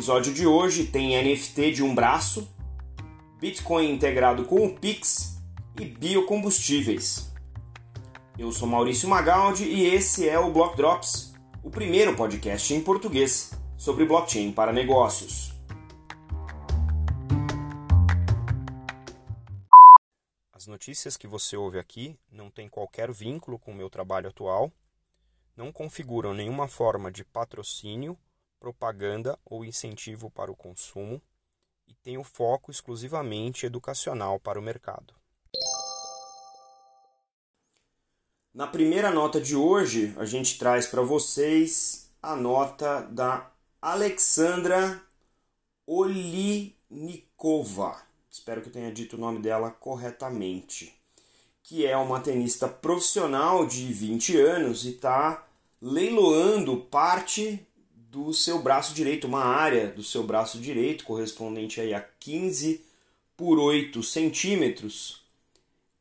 episódio de hoje tem NFT de um braço, Bitcoin integrado com o Pix e biocombustíveis. Eu sou Maurício Magaldi e esse é o Block Drops, o primeiro podcast em português sobre blockchain para negócios. As notícias que você ouve aqui não têm qualquer vínculo com o meu trabalho atual, não configuram nenhuma forma de patrocínio, propaganda ou incentivo para o consumo e têm o foco exclusivamente educacional para o mercado. Na primeira nota de hoje, a gente traz para vocês a nota da Alexandra Olinikova. Espero que eu tenha dito o nome dela corretamente. Que é uma tenista profissional de 20 anos e está leiloando parte do seu braço direito, uma área do seu braço direito, correspondente aí a 15 por 8 centímetros,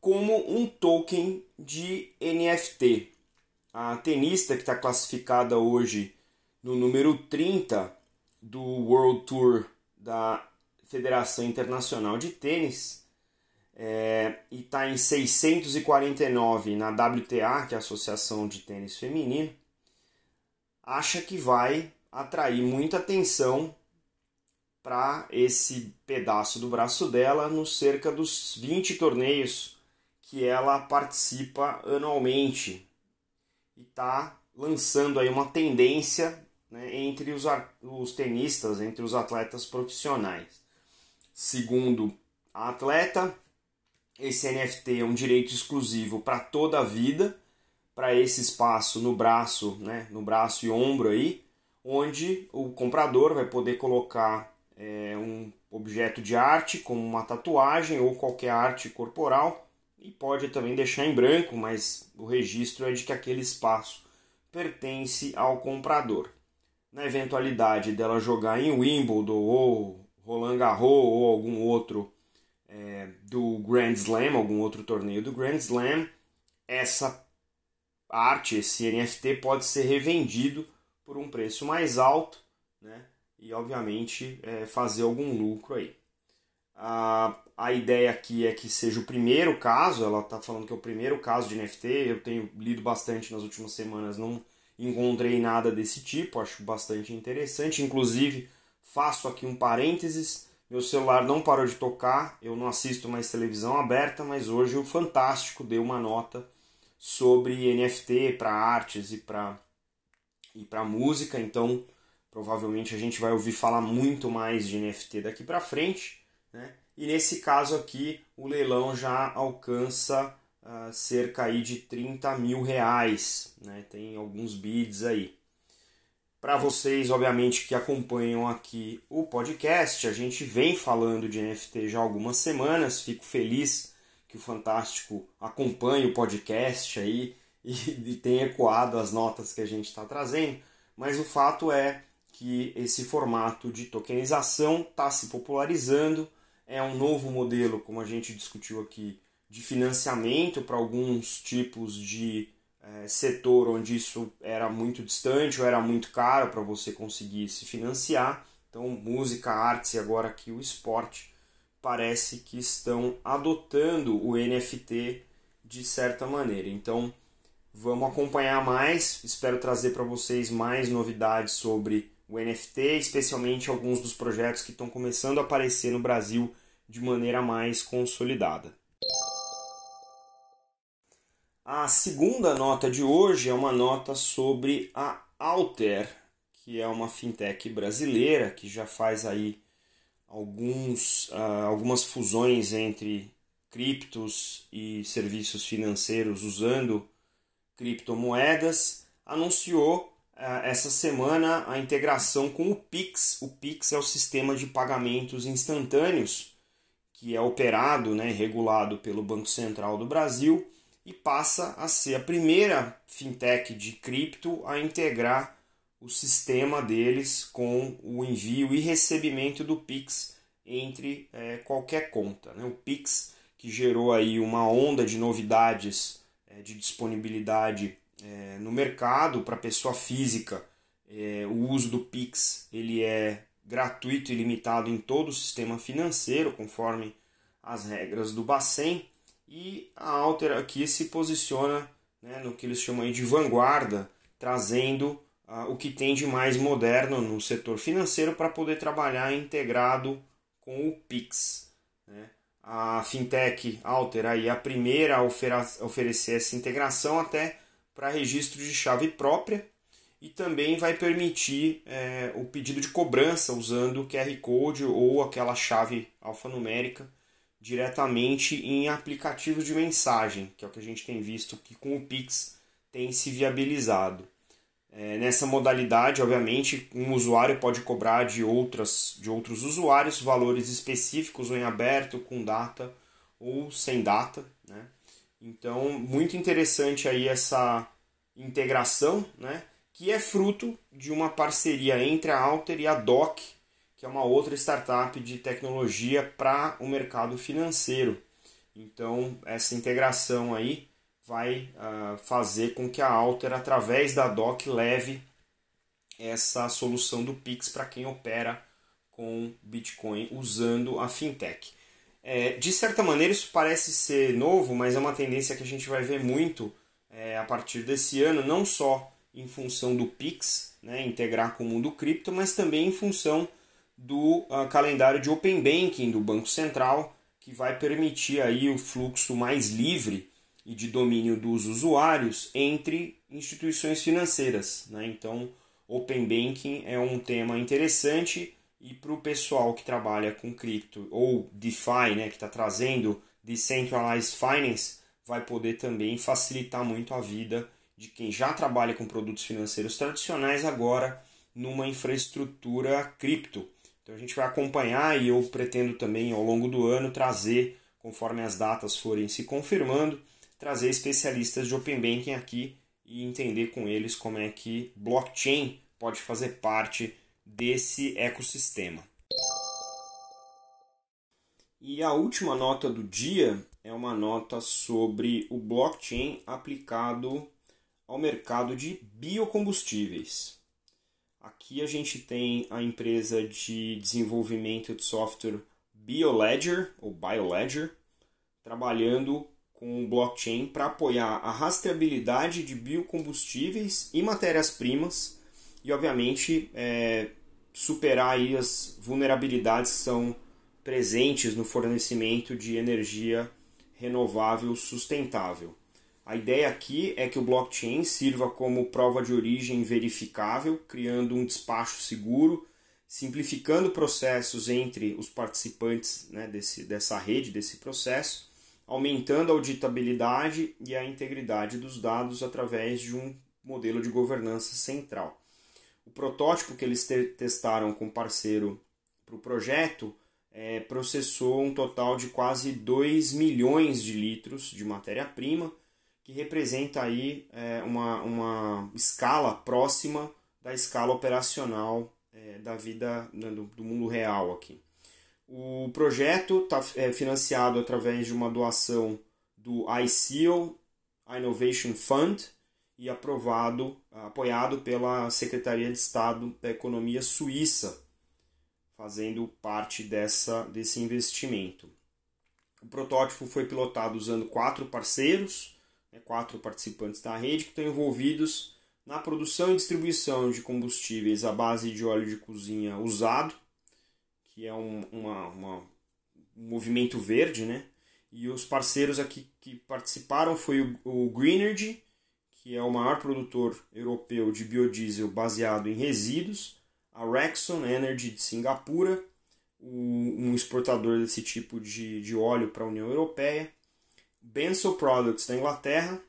como um token de NFT. A tenista que está classificada hoje no número 30 do World Tour da Federação Internacional de Tênis é, e está em 649 na WTA, que é a Associação de Tênis Feminino, acha que vai atrair muita atenção para esse pedaço do braço dela nos cerca dos 20 torneios que ela participa anualmente e está lançando aí uma tendência né, entre os, os tenistas, entre os atletas profissionais. Segundo a atleta, esse NFT é um direito exclusivo para toda a vida, para esse espaço no braço, né, no braço e ombro aí, onde o comprador vai poder colocar é, um objeto de arte, como uma tatuagem ou qualquer arte corporal, e pode também deixar em branco, mas o registro é de que aquele espaço pertence ao comprador. Na eventualidade dela jogar em Wimbledon ou Roland Garros ou algum outro é, do Grand Slam, algum outro torneio do Grand Slam, essa arte, esse NFT pode ser revendido por um preço mais alto, né? E obviamente é, fazer algum lucro aí. A, a ideia aqui é que seja o primeiro caso, ela está falando que é o primeiro caso de NFT. Eu tenho lido bastante nas últimas semanas, não encontrei nada desse tipo, acho bastante interessante. Inclusive, faço aqui um parênteses: meu celular não parou de tocar, eu não assisto mais televisão aberta, mas hoje o Fantástico deu uma nota sobre NFT para artes e para e para música, então provavelmente a gente vai ouvir falar muito mais de NFT daqui para frente, né? E nesse caso aqui o leilão já alcança uh, cerca aí de 30 mil reais, né? Tem alguns bids aí. Para vocês, obviamente, que acompanham aqui o podcast, a gente vem falando de NFT já há algumas semanas. Fico feliz que o Fantástico acompanhe o podcast aí e, e tem ecoado as notas que a gente está trazendo, mas o fato é que esse formato de tokenização está se popularizando, é um novo modelo, como a gente discutiu aqui, de financiamento para alguns tipos de é, setor onde isso era muito distante ou era muito caro para você conseguir se financiar. Então, música, artes e agora aqui o esporte parece que estão adotando o NFT de certa maneira. Então, Vamos acompanhar mais, espero trazer para vocês mais novidades sobre o NFT, especialmente alguns dos projetos que estão começando a aparecer no Brasil de maneira mais consolidada. A segunda nota de hoje é uma nota sobre a Alter, que é uma fintech brasileira que já faz aí alguns, uh, algumas fusões entre criptos e serviços financeiros usando criptomoedas, anunciou uh, essa semana a integração com o Pix. O Pix é o sistema de pagamentos instantâneos que é operado, né, regulado pelo Banco Central do Brasil e passa a ser a primeira fintech de cripto a integrar o sistema deles com o envio e recebimento do Pix entre é, qualquer conta. Né? O Pix que gerou aí uma onda de novidades de disponibilidade é, no mercado para pessoa física. É, o uso do Pix ele é gratuito e limitado em todo o sistema financeiro, conforme as regras do Bacen, e a Alter aqui se posiciona né, no que eles chamam de vanguarda, trazendo uh, o que tem de mais moderno no setor financeiro para poder trabalhar integrado com o Pix. Né? A fintech Alter aí a primeira a oferecer essa integração até para registro de chave própria e também vai permitir é, o pedido de cobrança usando o QR Code ou aquela chave alfanumérica diretamente em aplicativos de mensagem, que é o que a gente tem visto que com o Pix tem se viabilizado. É, nessa modalidade, obviamente, um usuário pode cobrar de, outras, de outros usuários valores específicos ou em aberto, com data ou sem data. Né? Então, muito interessante aí essa integração, né? que é fruto de uma parceria entre a Alter e a DOC, que é uma outra startup de tecnologia para o mercado financeiro. Então, essa integração aí vai uh, fazer com que a Alter, através da DOC, leve essa solução do Pix para quem opera com Bitcoin usando a fintech. É, de certa maneira, isso parece ser novo, mas é uma tendência que a gente vai ver muito é, a partir desse ano, não só em função do Pix, né, integrar com o mundo cripto, mas também em função do uh, calendário de Open Banking do Banco Central, que vai permitir aí o fluxo mais livre e de domínio dos usuários entre instituições financeiras. Né? Então, Open Banking é um tema interessante e para o pessoal que trabalha com cripto ou DeFi, né, que está trazendo Decentralized Finance, vai poder também facilitar muito a vida de quem já trabalha com produtos financeiros tradicionais agora numa infraestrutura cripto. Então a gente vai acompanhar e eu pretendo também ao longo do ano trazer, conforme as datas forem se confirmando, trazer especialistas de Open Banking aqui e entender com eles como é que blockchain pode fazer parte desse ecossistema. E a última nota do dia é uma nota sobre o blockchain aplicado ao mercado de biocombustíveis. Aqui a gente tem a empresa de desenvolvimento de software BioLedger ou BioLedger trabalhando com o blockchain para apoiar a rastreabilidade de biocombustíveis e matérias-primas e, obviamente, é, superar aí as vulnerabilidades que são presentes no fornecimento de energia renovável sustentável. A ideia aqui é que o blockchain sirva como prova de origem verificável, criando um despacho seguro, simplificando processos entre os participantes né, desse, dessa rede, desse processo aumentando a auditabilidade e a integridade dos dados através de um modelo de governança central. O protótipo que eles te testaram com parceiro para o projeto é, processou um total de quase 2 milhões de litros de matéria-prima, que representa aí é, uma, uma escala próxima da escala operacional é, da vida né, do, do mundo real aqui. O projeto está é, financiado através de uma doação do ICO Innovation Fund e aprovado, apoiado pela Secretaria de Estado da Economia Suíça, fazendo parte dessa, desse investimento. O protótipo foi pilotado usando quatro parceiros, né, quatro participantes da rede que estão envolvidos na produção e distribuição de combustíveis à base de óleo de cozinha usado que é um, uma, uma, um movimento verde, né? E os parceiros aqui que participaram foi o, o Greenergy, que é o maior produtor europeu de biodiesel baseado em resíduos, a Rexon Energy de Singapura, um exportador desse tipo de, de óleo para a União Europeia, Benson Products da Inglaterra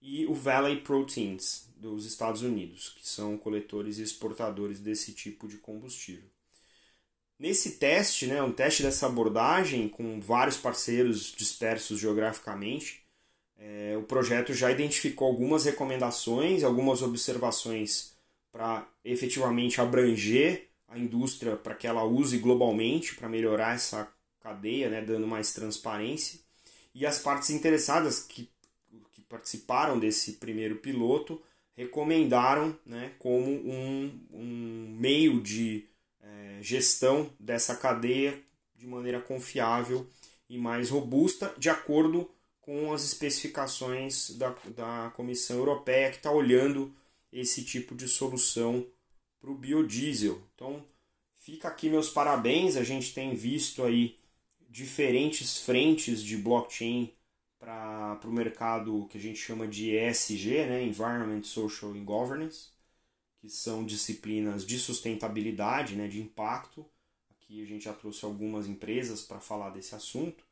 e o Valley Proteins dos Estados Unidos, que são coletores e exportadores desse tipo de combustível. Nesse teste, né, um teste dessa abordagem com vários parceiros dispersos geograficamente, é, o projeto já identificou algumas recomendações, algumas observações para efetivamente abranger a indústria para que ela use globalmente para melhorar essa cadeia, né, dando mais transparência. E as partes interessadas que, que participaram desse primeiro piloto recomendaram né, como um, um meio de gestão dessa cadeia de maneira confiável e mais robusta, de acordo com as especificações da, da Comissão Europeia, que está olhando esse tipo de solução para o biodiesel. Então, fica aqui meus parabéns. A gente tem visto aí diferentes frentes de blockchain para o mercado que a gente chama de ESG, né? Environment, Social and Governance, que são disciplinas de sustentabilidade, né? de impacto. Aqui a gente já trouxe algumas empresas para falar desse assunto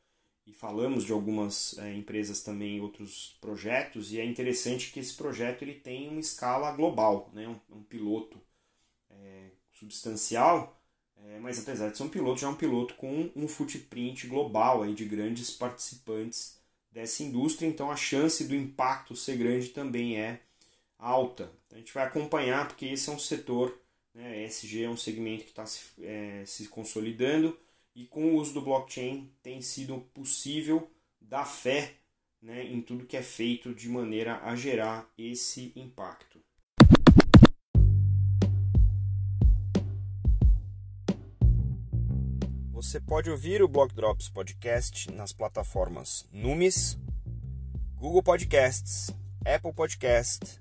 e falamos de algumas é, empresas também outros projetos e é interessante que esse projeto ele tem uma escala global, né? um, um piloto é, substancial, é, mas apesar de ser um piloto, já é um piloto com um footprint global aí de grandes participantes dessa indústria, então a chance do impacto ser grande também é alta. Então, a gente vai acompanhar porque esse é um setor, né, ESG é um segmento que está se, é, se consolidando e com o uso do blockchain tem sido possível dar fé né, em tudo que é feito de maneira a gerar esse impacto. Você pode ouvir o Block Drops Podcast nas plataformas Numis, Google Podcasts, Apple Podcast,